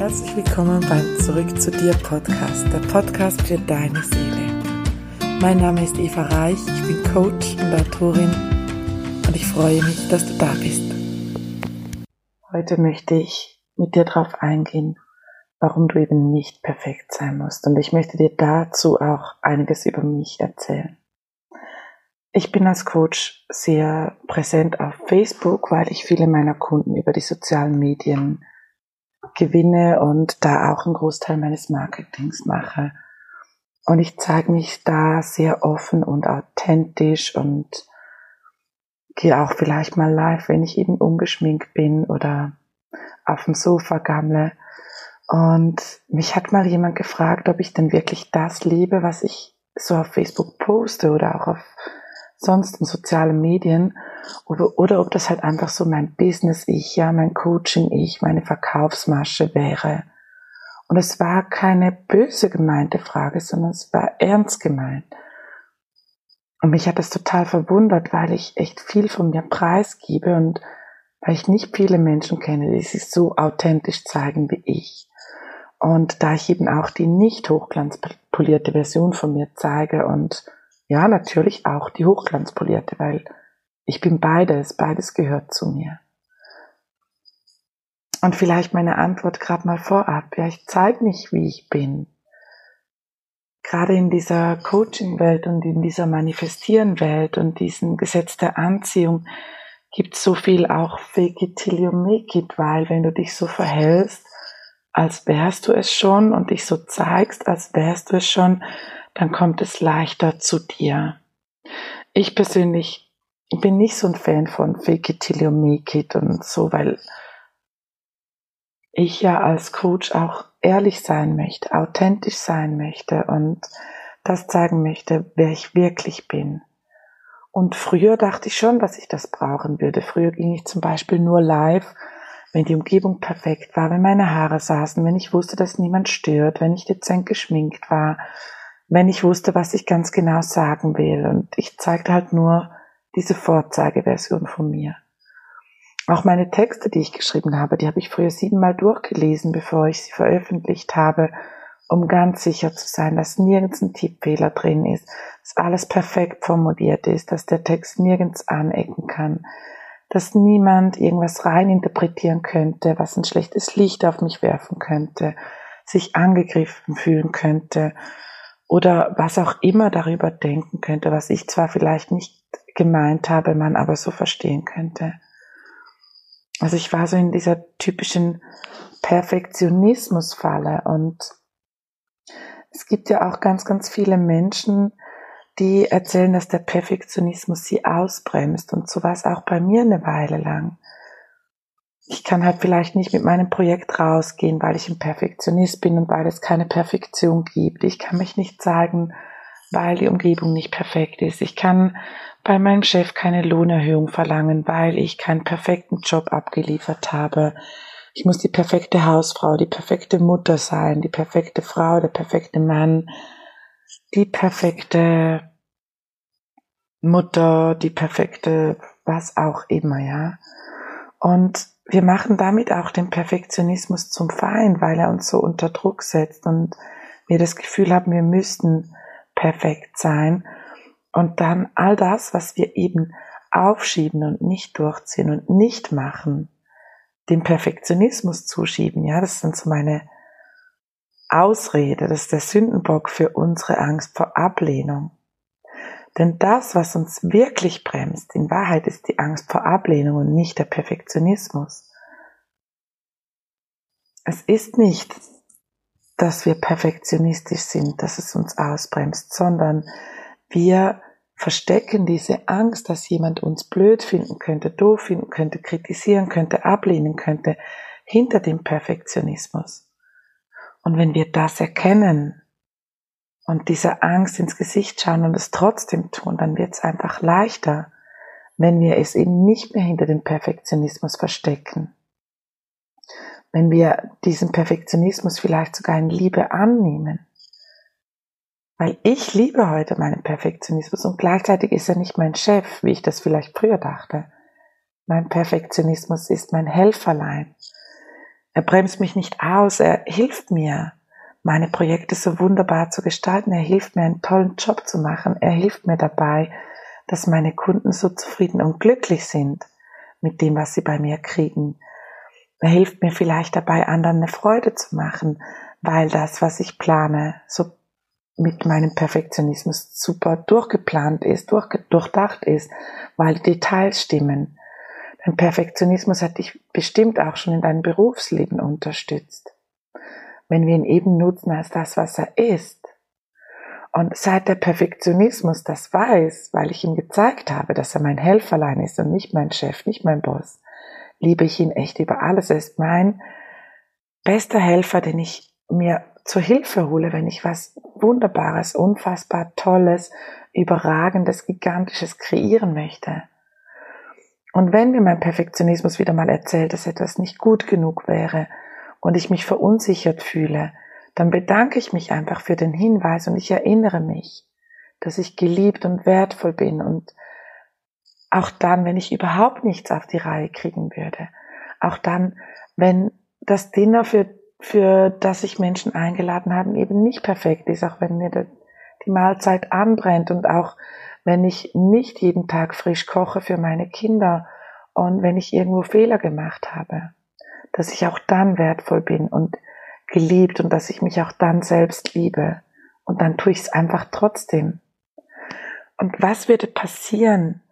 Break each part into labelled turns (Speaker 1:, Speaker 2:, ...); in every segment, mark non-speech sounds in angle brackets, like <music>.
Speaker 1: Herzlich willkommen beim Zurück zu dir Podcast, der Podcast für deine Seele. Mein Name ist Eva Reich, ich bin Coach und Autorin und ich freue mich, dass du da bist. Heute möchte ich mit dir darauf eingehen, warum du eben nicht perfekt sein musst und ich möchte dir dazu auch einiges über mich erzählen. Ich bin als Coach sehr präsent auf Facebook, weil ich viele meiner Kunden über die sozialen Medien gewinne und da auch einen Großteil meines Marketings mache. Und ich zeige mich da sehr offen und authentisch und gehe auch vielleicht mal live, wenn ich eben ungeschminkt bin oder auf dem Sofa gammle. Und mich hat mal jemand gefragt, ob ich denn wirklich das lebe, was ich so auf Facebook poste oder auch auf sonst in sozialen Medien oder, oder ob das halt einfach so mein Business-Ich, ja, mein Coaching-Ich, meine Verkaufsmasche wäre. Und es war keine böse gemeinte Frage, sondern es war ernst gemeint. Und mich hat das total verwundert, weil ich echt viel von mir preisgebe und weil ich nicht viele Menschen kenne, die sich so authentisch zeigen wie ich. Und da ich eben auch die nicht hochglanzpolierte Version von mir zeige und ja, natürlich auch die hochglanzpolierte, weil ich bin beides, beides gehört zu mir. Und vielleicht meine Antwort gerade mal vorab. Ja, ich zeige mich, wie ich bin. Gerade in dieser Coaching-Welt und in dieser Manifestieren-Welt und diesen Gesetz der Anziehung gibt es so viel auch fake it till you make it, weil wenn du dich so verhältst, als wärst du es schon und dich so zeigst, als wärst du es schon, dann kommt es leichter zu dir. Ich persönlich bin nicht so ein Fan von Fake it make it und so, weil ich ja als Coach auch ehrlich sein möchte, authentisch sein möchte und das zeigen möchte, wer ich wirklich bin. Und früher dachte ich schon, dass ich das brauchen würde. Früher ging ich zum Beispiel nur live, wenn die Umgebung perfekt war, wenn meine Haare saßen, wenn ich wusste, dass niemand stört, wenn ich dezent geschminkt war, wenn ich wusste, was ich ganz genau sagen will. Und ich zeigte halt nur diese Vorzeigeversion von mir. Auch meine Texte, die ich geschrieben habe, die habe ich früher siebenmal durchgelesen, bevor ich sie veröffentlicht habe, um ganz sicher zu sein, dass nirgends ein Tippfehler drin ist, dass alles perfekt formuliert ist, dass der Text nirgends anecken kann, dass niemand irgendwas reininterpretieren könnte, was ein schlechtes Licht auf mich werfen könnte, sich angegriffen fühlen könnte oder was auch immer darüber denken könnte, was ich zwar vielleicht nicht gemeint habe, man aber so verstehen könnte. Also ich war so in dieser typischen Perfektionismusfalle und es gibt ja auch ganz, ganz viele Menschen, die erzählen, dass der Perfektionismus sie ausbremst und so war es auch bei mir eine Weile lang ich kann halt vielleicht nicht mit meinem Projekt rausgehen, weil ich ein Perfektionist bin und weil es keine Perfektion gibt. Ich kann mich nicht sagen, weil die Umgebung nicht perfekt ist. Ich kann bei meinem Chef keine Lohnerhöhung verlangen, weil ich keinen perfekten Job abgeliefert habe. Ich muss die perfekte Hausfrau, die perfekte Mutter sein, die perfekte Frau, der perfekte Mann, die perfekte Mutter, die perfekte, was auch immer, ja. Und wir machen damit auch den Perfektionismus zum Feind, weil er uns so unter Druck setzt und wir das Gefühl haben, wir müssten perfekt sein. Und dann all das, was wir eben aufschieben und nicht durchziehen und nicht machen, dem Perfektionismus zuschieben, ja, das dann so meine Ausrede, das ist der Sündenbock für unsere Angst vor Ablehnung. Denn das, was uns wirklich bremst, in Wahrheit ist die Angst vor Ablehnung und nicht der Perfektionismus. Es ist nicht, dass wir perfektionistisch sind, dass es uns ausbremst, sondern wir verstecken diese Angst, dass jemand uns blöd finden könnte, doof finden könnte, kritisieren könnte, ablehnen könnte, hinter dem Perfektionismus. Und wenn wir das erkennen und dieser Angst ins Gesicht schauen und es trotzdem tun, dann wird es einfach leichter, wenn wir es eben nicht mehr hinter dem Perfektionismus verstecken. Wenn wir diesen Perfektionismus vielleicht sogar in Liebe annehmen. Weil ich liebe heute meinen Perfektionismus und gleichzeitig ist er nicht mein Chef, wie ich das vielleicht früher dachte. Mein Perfektionismus ist mein Helferlein. Er bremst mich nicht aus, er hilft mir, meine Projekte so wunderbar zu gestalten. Er hilft mir, einen tollen Job zu machen. Er hilft mir dabei, dass meine Kunden so zufrieden und glücklich sind mit dem, was sie bei mir kriegen. Er hilft mir vielleicht dabei, anderen eine Freude zu machen, weil das, was ich plane, so mit meinem Perfektionismus super durchgeplant ist, durchdacht ist, weil die Details stimmen. Dein Perfektionismus hat dich bestimmt auch schon in deinem Berufsleben unterstützt. Wenn wir ihn eben nutzen als das, was er ist. Und seit der Perfektionismus das weiß, weil ich ihm gezeigt habe, dass er mein Helferlein ist und nicht mein Chef, nicht mein Boss, liebe ich ihn echt über alles. Er ist mein bester Helfer, den ich mir zur Hilfe hole, wenn ich was Wunderbares, unfassbar Tolles, Überragendes, Gigantisches kreieren möchte. Und wenn mir mein Perfektionismus wieder mal erzählt, dass etwas nicht gut genug wäre und ich mich verunsichert fühle, dann bedanke ich mich einfach für den Hinweis und ich erinnere mich, dass ich geliebt und wertvoll bin und auch dann, wenn ich überhaupt nichts auf die Reihe kriegen würde, auch dann, wenn das Dinner für, für das sich Menschen eingeladen haben, eben nicht perfekt ist, auch wenn mir die Mahlzeit anbrennt und auch wenn ich nicht jeden Tag frisch koche für meine Kinder und wenn ich irgendwo Fehler gemacht habe, dass ich auch dann wertvoll bin und geliebt und dass ich mich auch dann selbst liebe. Und dann tue ich es einfach trotzdem. Und was würde passieren,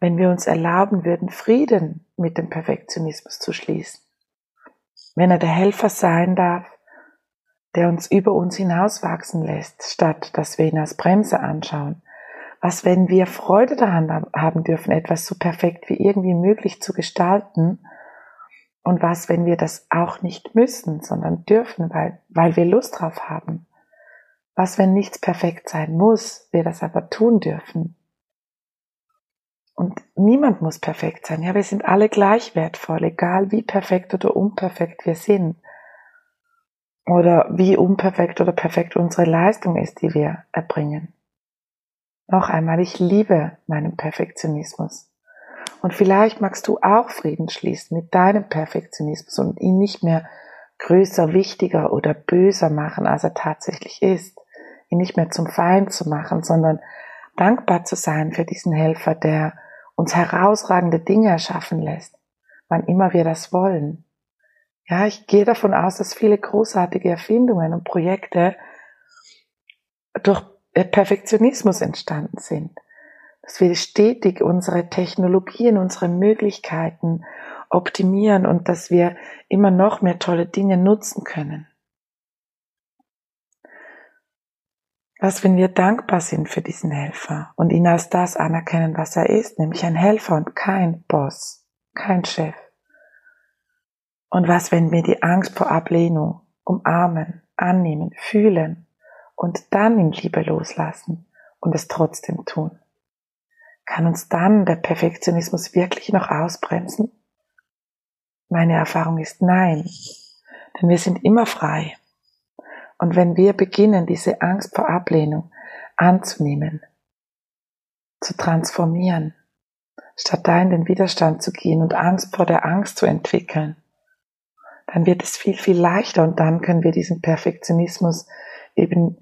Speaker 1: wenn wir uns erlauben würden, Frieden mit dem Perfektionismus zu schließen? Wenn er der Helfer sein darf, der uns über uns hinauswachsen lässt, statt dass wir ihn als Bremse anschauen. Was, wenn wir Freude daran haben dürfen, etwas so perfekt wie irgendwie möglich zu gestalten und was, wenn wir das auch nicht müssen, sondern dürfen, weil, weil wir Lust drauf haben? Was, wenn nichts perfekt sein muss, wir das aber tun dürfen? Und niemand muss perfekt sein. Ja, wir sind alle gleich wertvoll, egal wie perfekt oder unperfekt wir sind. Oder wie unperfekt oder perfekt unsere Leistung ist, die wir erbringen. Noch einmal, ich liebe meinen Perfektionismus. Und vielleicht magst du auch Frieden schließen mit deinem Perfektionismus und ihn nicht mehr größer, wichtiger oder böser machen, als er tatsächlich ist. Ihn nicht mehr zum Feind zu machen, sondern dankbar zu sein für diesen Helfer, der uns herausragende Dinge erschaffen lässt, wann immer wir das wollen. Ja, ich gehe davon aus, dass viele großartige Erfindungen und Projekte durch Perfektionismus entstanden sind dass wir stetig unsere Technologien, unsere Möglichkeiten optimieren und dass wir immer noch mehr tolle Dinge nutzen können. Was, wenn wir dankbar sind für diesen Helfer und ihn als das anerkennen, was er ist, nämlich ein Helfer und kein Boss, kein Chef? Und was, wenn wir die Angst vor Ablehnung umarmen, annehmen, fühlen und dann in Liebe loslassen und es trotzdem tun? Kann uns dann der Perfektionismus wirklich noch ausbremsen? Meine Erfahrung ist nein, denn wir sind immer frei. Und wenn wir beginnen, diese Angst vor Ablehnung anzunehmen, zu transformieren, statt da in den Widerstand zu gehen und Angst vor der Angst zu entwickeln, dann wird es viel, viel leichter und dann können wir diesen Perfektionismus eben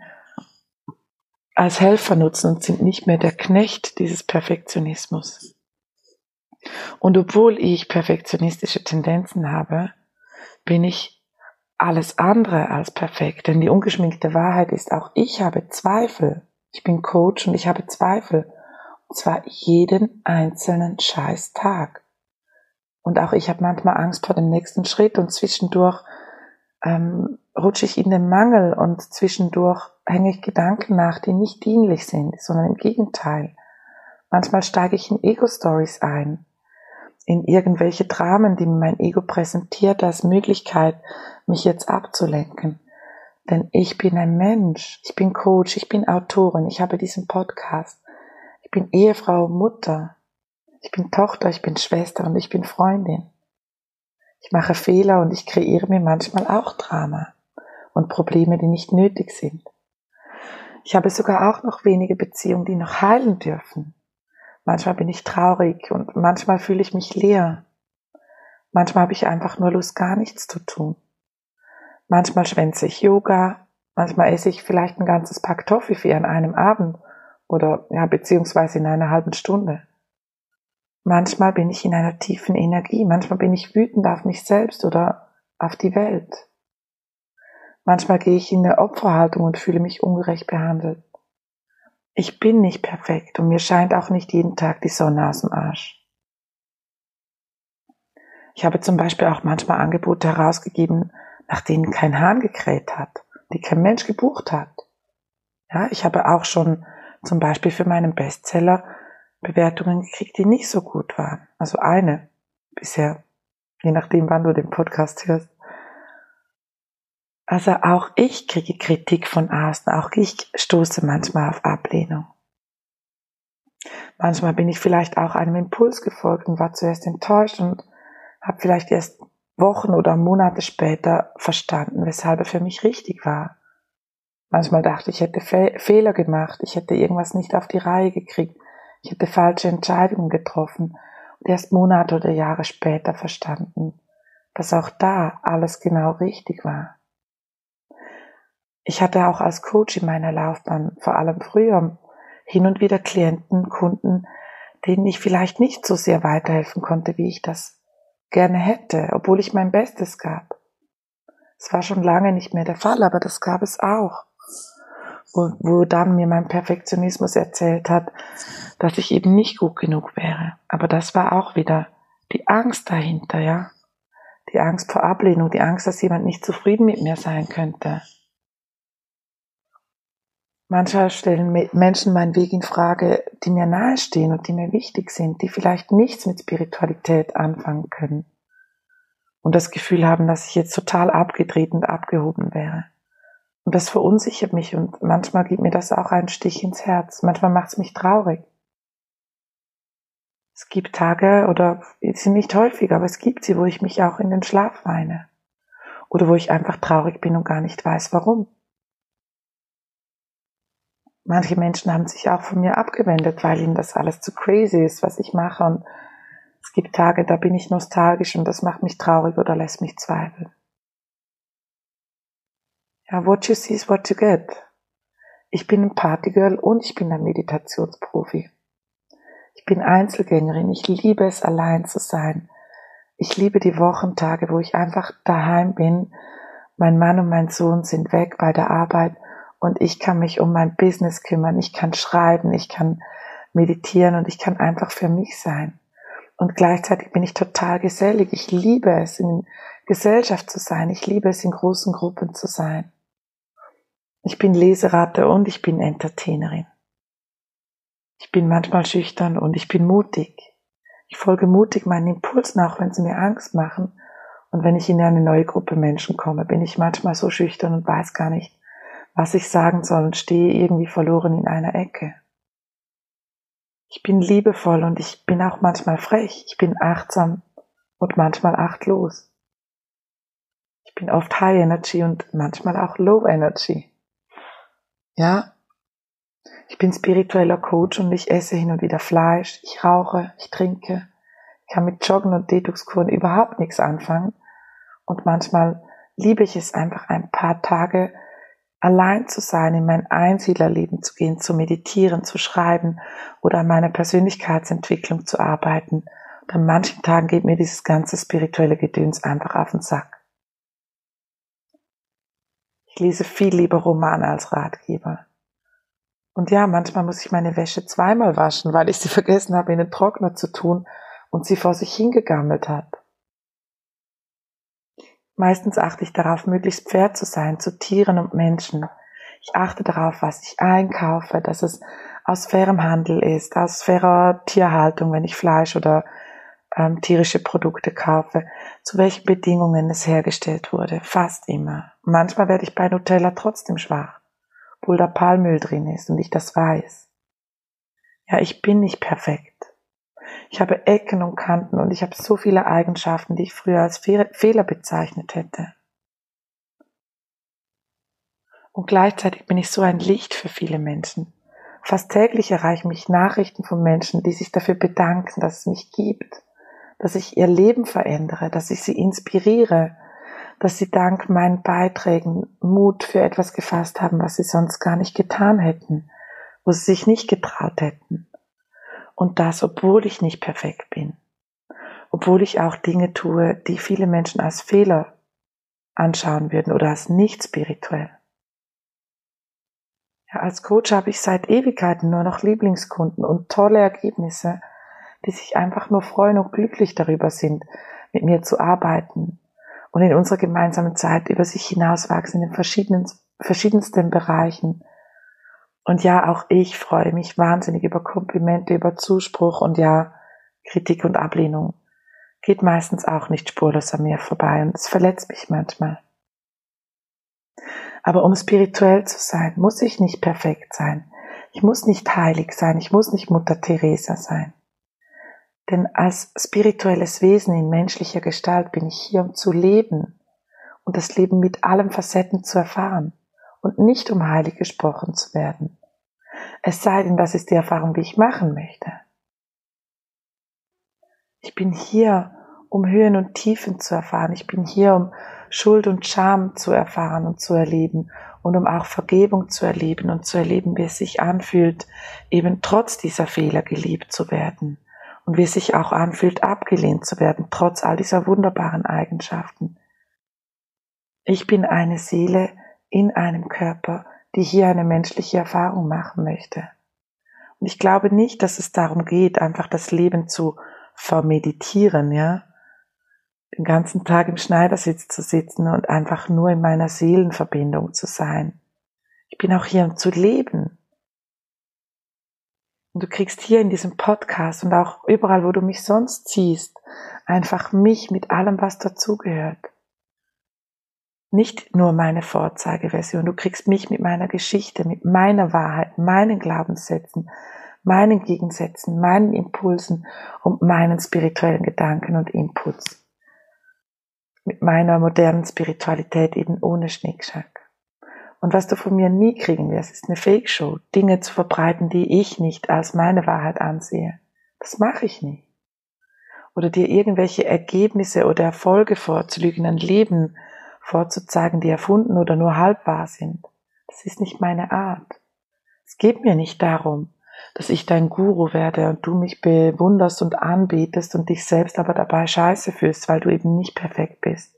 Speaker 1: als Helfer nutzen und sind nicht mehr der Knecht dieses Perfektionismus. Und obwohl ich perfektionistische Tendenzen habe, bin ich alles andere als perfekt. Denn die ungeschminkte Wahrheit ist, auch ich habe Zweifel. Ich bin Coach und ich habe Zweifel. Und zwar jeden einzelnen scheiß Tag. Und auch ich habe manchmal Angst vor dem nächsten Schritt und zwischendurch ähm, rutsche ich in den Mangel und zwischendurch hänge ich Gedanken nach, die nicht dienlich sind, sondern im Gegenteil. Manchmal steige ich in Ego-Stories ein, in irgendwelche Dramen, die mir mein Ego präsentiert als Möglichkeit, mich jetzt abzulenken. Denn ich bin ein Mensch, ich bin Coach, ich bin Autorin, ich habe diesen Podcast, ich bin Ehefrau, Mutter, ich bin Tochter, ich bin Schwester und ich bin Freundin. Ich mache Fehler und ich kreiere mir manchmal auch Drama und Probleme, die nicht nötig sind. Ich habe sogar auch noch wenige Beziehungen, die noch heilen dürfen. Manchmal bin ich traurig und manchmal fühle ich mich leer. Manchmal habe ich einfach nur Lust, gar nichts zu tun. Manchmal schwänze ich Yoga, manchmal esse ich vielleicht ein ganzes Pack Toffifee an einem Abend oder ja, beziehungsweise in einer halben Stunde. Manchmal bin ich in einer tiefen Energie, manchmal bin ich wütend auf mich selbst oder auf die Welt. Manchmal gehe ich in eine Opferhaltung und fühle mich ungerecht behandelt. Ich bin nicht perfekt und mir scheint auch nicht jeden Tag die Sonne aus dem Arsch. Ich habe zum Beispiel auch manchmal Angebote herausgegeben, nach denen kein Hahn gekräht hat, die kein Mensch gebucht hat. Ja, ich habe auch schon zum Beispiel für meinen Bestseller Bewertungen gekriegt, die nicht so gut waren. Also eine bisher, je nachdem, wann du den Podcast hörst. Also auch ich kriege Kritik von außen, auch ich stoße manchmal auf Ablehnung. Manchmal bin ich vielleicht auch einem Impuls gefolgt und war zuerst enttäuscht und habe vielleicht erst Wochen oder Monate später verstanden, weshalb er für mich richtig war. Manchmal dachte ich, ich hätte Fe Fehler gemacht, ich hätte irgendwas nicht auf die Reihe gekriegt, ich hätte falsche Entscheidungen getroffen und erst Monate oder Jahre später verstanden, dass auch da alles genau richtig war. Ich hatte auch als Coach in meiner Laufbahn, vor allem früher, hin und wieder Klienten, Kunden, denen ich vielleicht nicht so sehr weiterhelfen konnte, wie ich das gerne hätte, obwohl ich mein Bestes gab. Es war schon lange nicht mehr der Fall, aber das gab es auch. Wo, wo dann mir mein Perfektionismus erzählt hat, dass ich eben nicht gut genug wäre. Aber das war auch wieder die Angst dahinter, ja. Die Angst vor Ablehnung, die Angst, dass jemand nicht zufrieden mit mir sein könnte. Manchmal stellen Menschen meinen Weg in Frage, die mir nahestehen und die mir wichtig sind, die vielleicht nichts mit Spiritualität anfangen können und das Gefühl haben, dass ich jetzt total abgedreht und abgehoben wäre. Und das verunsichert mich und manchmal gibt mir das auch einen Stich ins Herz. Manchmal macht es mich traurig. Es gibt Tage oder sind nicht häufig, aber es gibt sie, wo ich mich auch in den Schlaf weine. Oder wo ich einfach traurig bin und gar nicht weiß warum. Manche Menschen haben sich auch von mir abgewendet, weil ihnen das alles zu crazy ist, was ich mache. Und es gibt Tage, da bin ich nostalgisch und das macht mich traurig oder lässt mich zweifeln. Ja, what you see is what you get. Ich bin ein Partygirl und ich bin ein Meditationsprofi. Ich bin Einzelgängerin. Ich liebe es, allein zu sein. Ich liebe die Wochentage, wo ich einfach daheim bin. Mein Mann und mein Sohn sind weg bei der Arbeit und ich kann mich um mein Business kümmern, ich kann schreiben, ich kann meditieren und ich kann einfach für mich sein. Und gleichzeitig bin ich total gesellig. Ich liebe es, in Gesellschaft zu sein. Ich liebe es, in großen Gruppen zu sein. Ich bin Leseratte und ich bin Entertainerin. Ich bin manchmal schüchtern und ich bin mutig. Ich folge mutig meinen Impulsen, auch wenn sie mir Angst machen. Und wenn ich in eine neue Gruppe Menschen komme, bin ich manchmal so schüchtern und weiß gar nicht, was ich sagen soll und stehe irgendwie verloren in einer Ecke. Ich bin liebevoll und ich bin auch manchmal frech. Ich bin achtsam und manchmal achtlos. Ich bin oft High Energy und manchmal auch Low Energy. Ja, ich bin spiritueller Coach und ich esse hin und wieder Fleisch, ich rauche, ich trinke, ich kann mit Joggen und Detoxkuren überhaupt nichts anfangen und manchmal liebe ich es einfach ein paar Tage allein zu sein, in mein Einsiedlerleben zu gehen, zu meditieren, zu schreiben oder an meiner Persönlichkeitsentwicklung zu arbeiten. Und an manchen Tagen geht mir dieses ganze spirituelle Gedöns einfach auf den Sack. Ich lese viel lieber Romane als Ratgeber. Und ja, manchmal muss ich meine Wäsche zweimal waschen, weil ich sie <laughs> vergessen habe, in den Trockner zu tun und sie vor sich hingegammelt hat. Meistens achte ich darauf, möglichst fair zu sein zu Tieren und Menschen. Ich achte darauf, was ich einkaufe, dass es aus fairem Handel ist, aus fairer Tierhaltung, wenn ich Fleisch oder ähm, tierische Produkte kaufe, zu welchen Bedingungen es hergestellt wurde. Fast immer. Manchmal werde ich bei Nutella trotzdem schwach, obwohl da Palmöl drin ist und ich das weiß. Ja, ich bin nicht perfekt. Ich habe Ecken und Kanten und ich habe so viele Eigenschaften, die ich früher als Fehler bezeichnet hätte. Und gleichzeitig bin ich so ein Licht für viele Menschen. Fast täglich erreichen mich Nachrichten von Menschen, die sich dafür bedanken, dass es mich gibt, dass ich ihr Leben verändere, dass ich sie inspiriere, dass sie dank meinen Beiträgen Mut für etwas gefasst haben, was sie sonst gar nicht getan hätten, wo sie sich nicht getraut hätten. Und das, obwohl ich nicht perfekt bin, obwohl ich auch Dinge tue, die viele Menschen als Fehler anschauen würden oder als nicht spirituell. Ja, als Coach habe ich seit Ewigkeiten nur noch Lieblingskunden und tolle Ergebnisse, die sich einfach nur freuen und glücklich darüber sind, mit mir zu arbeiten und in unserer gemeinsamen Zeit über sich hinauswachsen in den verschiedensten Bereichen. Und ja, auch ich freue mich wahnsinnig über Komplimente, über Zuspruch und ja, Kritik und Ablehnung. Geht meistens auch nicht spurlos an mir vorbei und es verletzt mich manchmal. Aber um spirituell zu sein, muss ich nicht perfekt sein. Ich muss nicht heilig sein. Ich muss nicht Mutter Teresa sein. Denn als spirituelles Wesen in menschlicher Gestalt bin ich hier, um zu leben und das Leben mit allen Facetten zu erfahren und nicht um heilig gesprochen zu werden. Es sei denn, das ist die Erfahrung, die ich machen möchte. Ich bin hier, um Höhen und Tiefen zu erfahren. Ich bin hier, um Schuld und Scham zu erfahren und zu erleben und um auch Vergebung zu erleben und zu erleben, wie es sich anfühlt, eben trotz dieser Fehler geliebt zu werden und wie es sich auch anfühlt, abgelehnt zu werden, trotz all dieser wunderbaren Eigenschaften. Ich bin eine Seele in einem Körper, die hier eine menschliche Erfahrung machen möchte. Und ich glaube nicht, dass es darum geht, einfach das Leben zu vermeditieren, ja, den ganzen Tag im Schneidersitz zu sitzen und einfach nur in meiner Seelenverbindung zu sein. Ich bin auch hier, um zu leben. Und du kriegst hier in diesem Podcast und auch überall, wo du mich sonst siehst, einfach mich mit allem, was dazugehört. Nicht nur meine Vorzeigeversion, du kriegst mich mit meiner Geschichte, mit meiner Wahrheit, meinen Glaubenssätzen, meinen Gegensätzen, meinen Impulsen und meinen spirituellen Gedanken und Inputs mit meiner modernen Spiritualität eben ohne Schnickschnack. Und was du von mir nie kriegen wirst, ist eine Fake-Show, Dinge zu verbreiten, die ich nicht als meine Wahrheit ansehe. Das mache ich nicht. Oder dir irgendwelche Ergebnisse oder Erfolge vorzulügen, ein Leben vorzuzeigen, die erfunden oder nur halb wahr sind. Das ist nicht meine Art. Es geht mir nicht darum, dass ich dein Guru werde und du mich bewunderst und anbetest und dich selbst aber dabei scheiße fühlst, weil du eben nicht perfekt bist.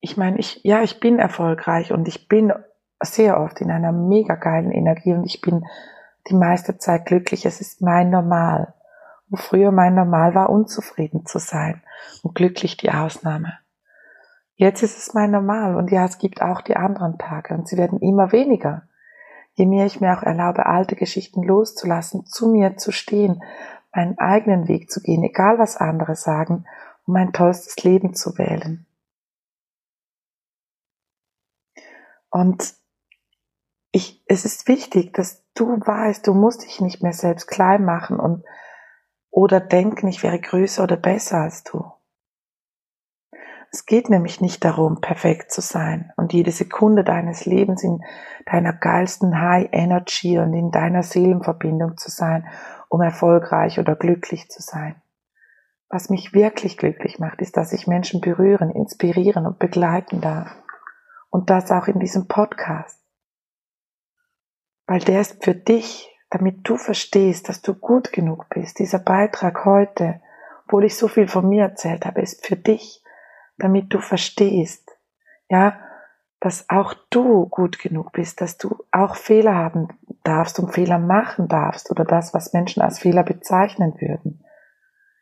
Speaker 1: Ich meine, ich, ja, ich bin erfolgreich und ich bin sehr oft in einer mega geilen Energie und ich bin die meiste Zeit glücklich. Es ist mein Normal. Wo früher mein Normal war, unzufrieden zu sein und glücklich die Ausnahme. Jetzt ist es mein Normal und ja, es gibt auch die anderen Tage und sie werden immer weniger je mehr ich mir auch erlaube, alte Geschichten loszulassen, zu mir zu stehen, meinen eigenen Weg zu gehen, egal was andere sagen, um mein tollstes Leben zu wählen. Und ich, es ist wichtig, dass du weißt, du musst dich nicht mehr selbst klein machen und oder denken, ich wäre größer oder besser als du. Es geht nämlich nicht darum, perfekt zu sein und jede Sekunde deines Lebens in deiner geilsten High Energy und in deiner Seelenverbindung zu sein, um erfolgreich oder glücklich zu sein. Was mich wirklich glücklich macht, ist, dass ich Menschen berühren, inspirieren und begleiten darf. Und das auch in diesem Podcast. Weil der ist für dich, damit du verstehst, dass du gut genug bist. Dieser Beitrag heute, obwohl ich so viel von mir erzählt habe, ist für dich damit du verstehst, ja, dass auch du gut genug bist, dass du auch Fehler haben darfst und Fehler machen darfst oder das, was Menschen als Fehler bezeichnen würden,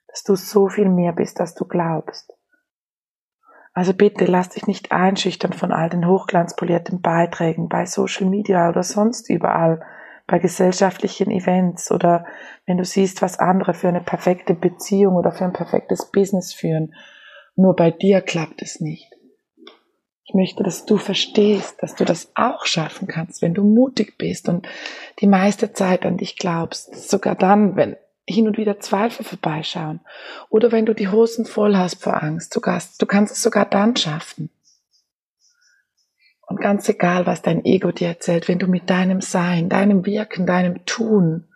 Speaker 1: dass du so viel mehr bist, als du glaubst. Also bitte lass dich nicht einschüchtern von all den hochglanzpolierten Beiträgen bei Social Media oder sonst überall, bei gesellschaftlichen Events oder wenn du siehst, was andere für eine perfekte Beziehung oder für ein perfektes Business führen nur bei dir klappt es nicht. Ich möchte, dass du verstehst, dass du das auch schaffen kannst, wenn du mutig bist und die meiste Zeit an dich glaubst. Sogar dann, wenn hin und wieder Zweifel vorbeischauen. Oder wenn du die Hosen voll hast vor Angst. Du kannst, du kannst es sogar dann schaffen. Und ganz egal, was dein Ego dir erzählt, wenn du mit deinem Sein, deinem Wirken, deinem Tun,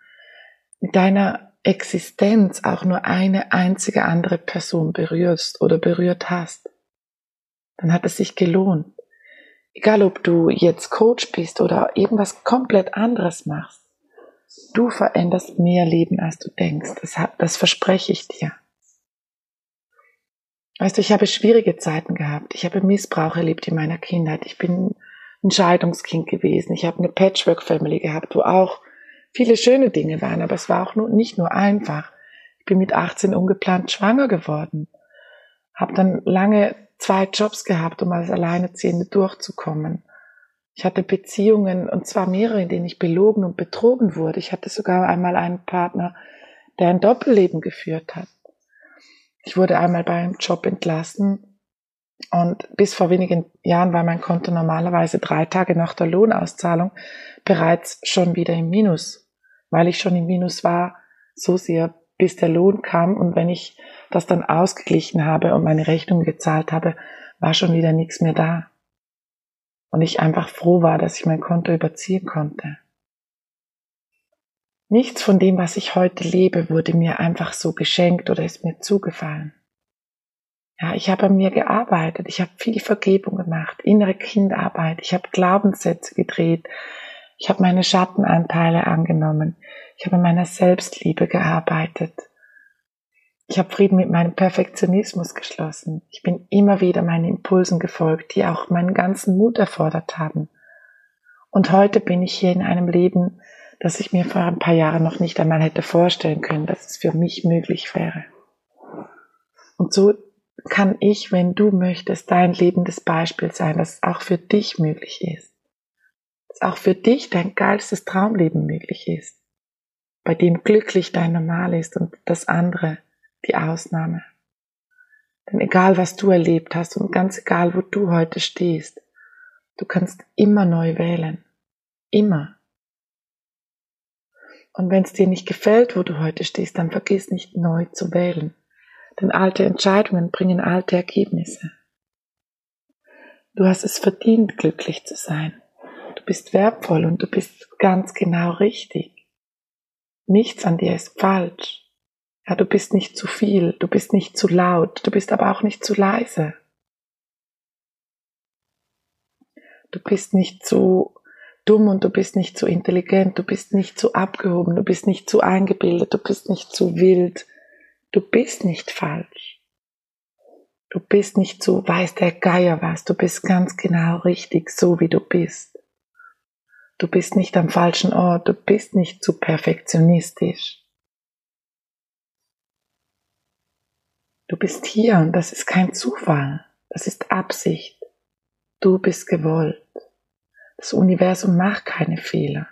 Speaker 1: mit deiner Existenz auch nur eine einzige andere Person berührst oder berührt hast, dann hat es sich gelohnt. Egal ob du jetzt Coach bist oder irgendwas komplett anderes machst, du veränderst mehr Leben, als du denkst. Das, das verspreche ich dir. Weißt du, ich habe schwierige Zeiten gehabt. Ich habe Missbrauch erlebt in meiner Kindheit. Ich bin ein Scheidungskind gewesen. Ich habe eine Patchwork-Family gehabt, wo auch viele schöne Dinge waren, aber es war auch nur, nicht nur einfach. Ich bin mit 18 ungeplant schwanger geworden. Habe dann lange zwei Jobs gehabt, um als Alleinerziehende durchzukommen. Ich hatte Beziehungen, und zwar mehrere, in denen ich belogen und betrogen wurde. Ich hatte sogar einmal einen Partner, der ein Doppelleben geführt hat. Ich wurde einmal bei einem Job entlassen und bis vor wenigen Jahren war mein Konto normalerweise drei Tage nach der Lohnauszahlung bereits schon wieder im Minus, weil ich schon im Minus war, so sehr bis der Lohn kam und wenn ich das dann ausgeglichen habe und meine Rechnung gezahlt habe, war schon wieder nichts mehr da. Und ich einfach froh war, dass ich mein Konto überziehen konnte. Nichts von dem, was ich heute lebe, wurde mir einfach so geschenkt oder ist mir zugefallen. Ja, ich habe an mir gearbeitet, ich habe viel Vergebung gemacht, innere Kindarbeit, ich habe Glaubenssätze gedreht, ich habe meine Schattenanteile angenommen, ich habe an meiner Selbstliebe gearbeitet. Ich habe Frieden mit meinem Perfektionismus geschlossen. Ich bin immer wieder meinen Impulsen gefolgt, die auch meinen ganzen Mut erfordert haben. Und heute bin ich hier in einem Leben, das ich mir vor ein paar Jahren noch nicht einmal hätte vorstellen können, dass es für mich möglich wäre. Und so kann ich, wenn du möchtest, dein lebendes Beispiel sein, dass es auch für dich möglich ist. Dass auch für dich dein geilstes Traumleben möglich ist, bei dem glücklich dein Normal ist und das andere die Ausnahme. Denn egal, was du erlebt hast und ganz egal, wo du heute stehst, du kannst immer neu wählen. Immer. Und wenn es dir nicht gefällt, wo du heute stehst, dann vergiss nicht neu zu wählen. Denn alte Entscheidungen bringen alte Ergebnisse. Du hast es verdient, glücklich zu sein. Du bist wertvoll und du bist ganz genau richtig. Nichts an dir ist falsch. Ja, du bist nicht zu viel, du bist nicht zu laut, du bist aber auch nicht zu leise. Du bist nicht zu dumm und du bist nicht zu intelligent, du bist nicht zu abgehoben, du bist nicht zu eingebildet, du bist nicht zu wild, du bist nicht falsch. Du bist nicht zu weiß der Geier was, du bist ganz genau richtig, so wie du bist. Du bist nicht am falschen Ort, du bist nicht zu perfektionistisch. Du bist hier und das ist kein Zufall, das ist Absicht. Du bist gewollt. Das Universum macht keine Fehler.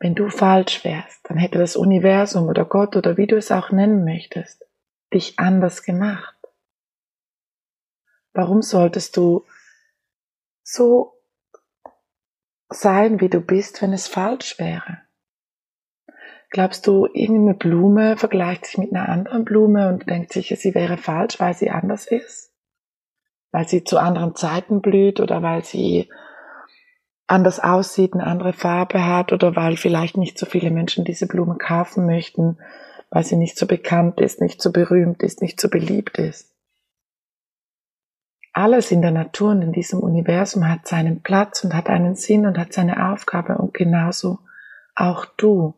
Speaker 1: Wenn du falsch wärst, dann hätte das Universum oder Gott oder wie du es auch nennen möchtest, dich anders gemacht. Warum solltest du so sein, wie du bist, wenn es falsch wäre? Glaubst du, irgendeine Blume vergleicht sich mit einer anderen Blume und denkt sich, sie wäre falsch, weil sie anders ist? Weil sie zu anderen Zeiten blüht oder weil sie anders aussieht, eine andere Farbe hat oder weil vielleicht nicht so viele Menschen diese Blume kaufen möchten, weil sie nicht so bekannt ist, nicht so berühmt ist, nicht so beliebt ist. Alles in der Natur und in diesem Universum hat seinen Platz und hat einen Sinn und hat seine Aufgabe und genauso auch du.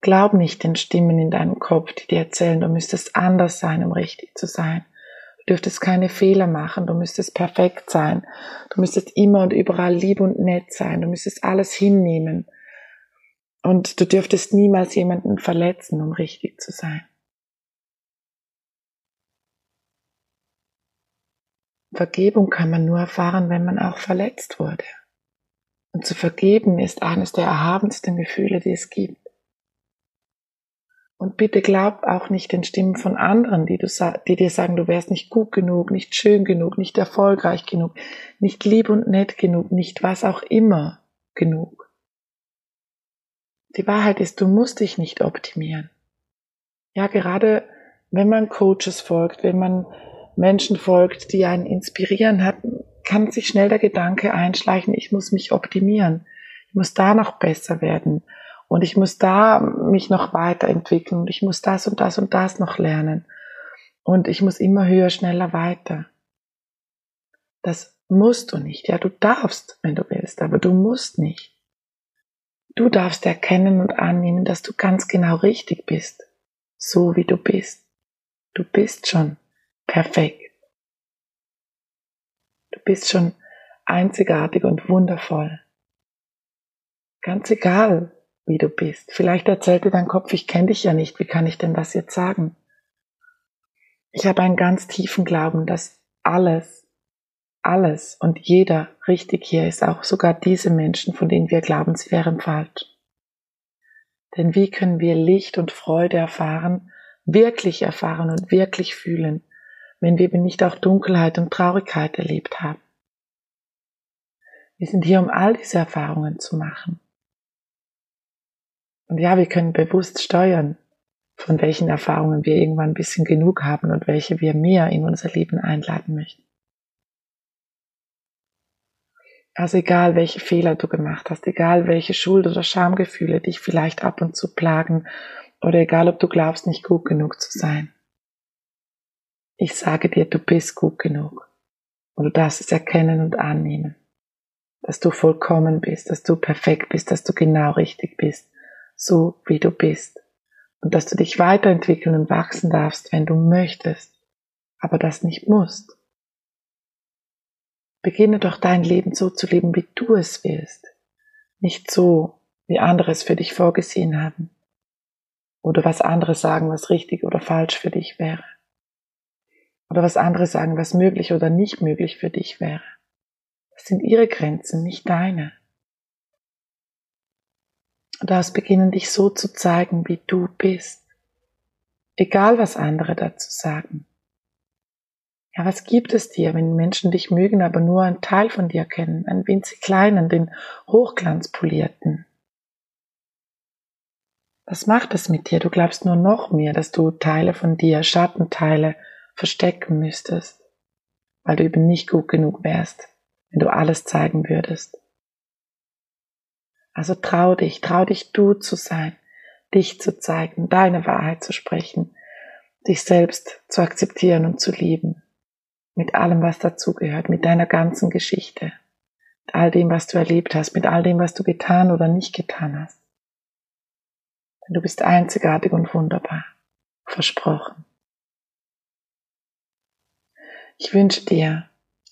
Speaker 1: Glaub nicht den Stimmen in deinem Kopf, die dir erzählen, du müsstest anders sein, um richtig zu sein. Du dürftest keine Fehler machen, du müsstest perfekt sein, du müsstest immer und überall lieb und nett sein, du müsstest alles hinnehmen. Und du dürftest niemals jemanden verletzen, um richtig zu sein. Vergebung kann man nur erfahren, wenn man auch verletzt wurde. Und zu vergeben ist eines der erhabensten Gefühle, die es gibt. Und bitte glaub auch nicht den Stimmen von anderen, die, du, die dir sagen, du wärst nicht gut genug, nicht schön genug, nicht erfolgreich genug, nicht lieb und nett genug, nicht was auch immer genug. Die Wahrheit ist, du musst dich nicht optimieren. Ja, gerade wenn man Coaches folgt, wenn man Menschen folgt, die einen inspirieren hat, kann sich schnell der Gedanke einschleichen, ich muss mich optimieren. Ich muss da noch besser werden Und ich muss da mich noch weiterentwickeln und ich muss das und das und das noch lernen. Und ich muss immer höher, schneller weiter. Das musst du nicht. Ja, du darfst, wenn du willst, aber du musst nicht. Du darfst erkennen und annehmen, dass du ganz genau richtig bist, so wie du bist. Du bist schon perfekt. Du bist schon einzigartig und wundervoll. Ganz egal, wie du bist. Vielleicht erzählt dir dein Kopf, ich kenne dich ja nicht, wie kann ich denn das jetzt sagen? Ich habe einen ganz tiefen Glauben, dass alles, alles und jeder richtig hier ist, auch sogar diese Menschen, von denen wir glauben, sie wären falsch. Denn wie können wir Licht und Freude erfahren, wirklich erfahren und wirklich fühlen, wenn wir nicht auch Dunkelheit und Traurigkeit erlebt haben? Wir sind hier, um all diese Erfahrungen zu machen. Und ja, wir können bewusst steuern, von welchen Erfahrungen wir irgendwann ein bisschen genug haben und welche wir mehr in unser Leben einladen möchten. Also egal, welche Fehler du gemacht hast, egal, welche Schuld- oder Schamgefühle dich vielleicht ab und zu plagen, oder egal, ob du glaubst, nicht gut genug zu sein. Ich sage dir, du bist gut genug. Und du darfst es erkennen und annehmen dass du vollkommen bist, dass du perfekt bist, dass du genau richtig bist, so wie du bist. Und dass du dich weiterentwickeln und wachsen darfst, wenn du möchtest, aber das nicht musst. Beginne doch dein Leben so zu leben, wie du es willst, nicht so, wie andere es für dich vorgesehen haben oder was andere sagen, was richtig oder falsch für dich wäre oder was andere sagen, was möglich oder nicht möglich für dich wäre. Das sind ihre Grenzen, nicht deine. Du darfst beginnen, dich so zu zeigen, wie du bist. Egal, was andere dazu sagen. Ja, was gibt es dir, wenn Menschen dich mögen, aber nur einen Teil von dir kennen, einen winzig kleinen, den hochglanzpolierten? Was macht es mit dir? Du glaubst nur noch mehr, dass du Teile von dir, Schattenteile, verstecken müsstest, weil du eben nicht gut genug wärst wenn du alles zeigen würdest. Also trau dich, trau dich du zu sein, dich zu zeigen, deine Wahrheit zu sprechen, dich selbst zu akzeptieren und zu lieben, mit allem, was dazugehört, mit deiner ganzen Geschichte, mit all dem, was du erlebt hast, mit all dem, was du getan oder nicht getan hast. Denn du bist einzigartig und wunderbar, versprochen. Ich wünsche dir,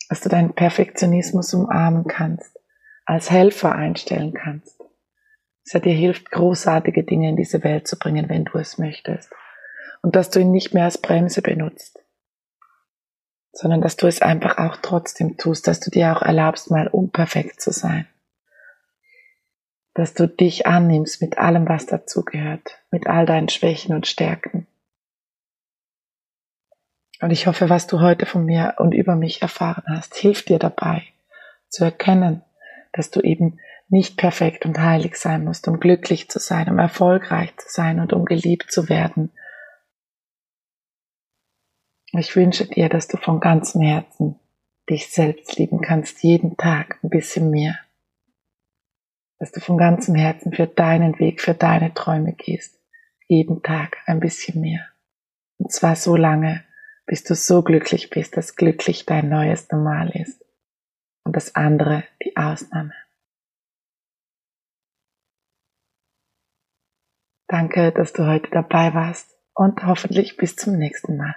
Speaker 1: dass du deinen Perfektionismus umarmen kannst, als Helfer einstellen kannst. Dass er dir hilft, großartige Dinge in diese Welt zu bringen, wenn du es möchtest. Und dass du ihn nicht mehr als Bremse benutzt, sondern dass du es einfach auch trotzdem tust, dass du dir auch erlaubst, mal unperfekt zu sein. Dass du dich annimmst mit allem, was dazugehört, mit all deinen Schwächen und Stärken. Und ich hoffe, was du heute von mir und über mich erfahren hast, hilft dir dabei zu erkennen, dass du eben nicht perfekt und heilig sein musst, um glücklich zu sein, um erfolgreich zu sein und um geliebt zu werden. Ich wünsche dir, dass du von ganzem Herzen dich selbst lieben kannst, jeden Tag ein bisschen mehr. Dass du von ganzem Herzen für deinen Weg, für deine Träume gehst, jeden Tag ein bisschen mehr. Und zwar so lange, bis du so glücklich bist, dass glücklich dein neues Normal ist und das andere die Ausnahme. Danke, dass du heute dabei warst und hoffentlich bis zum nächsten Mal.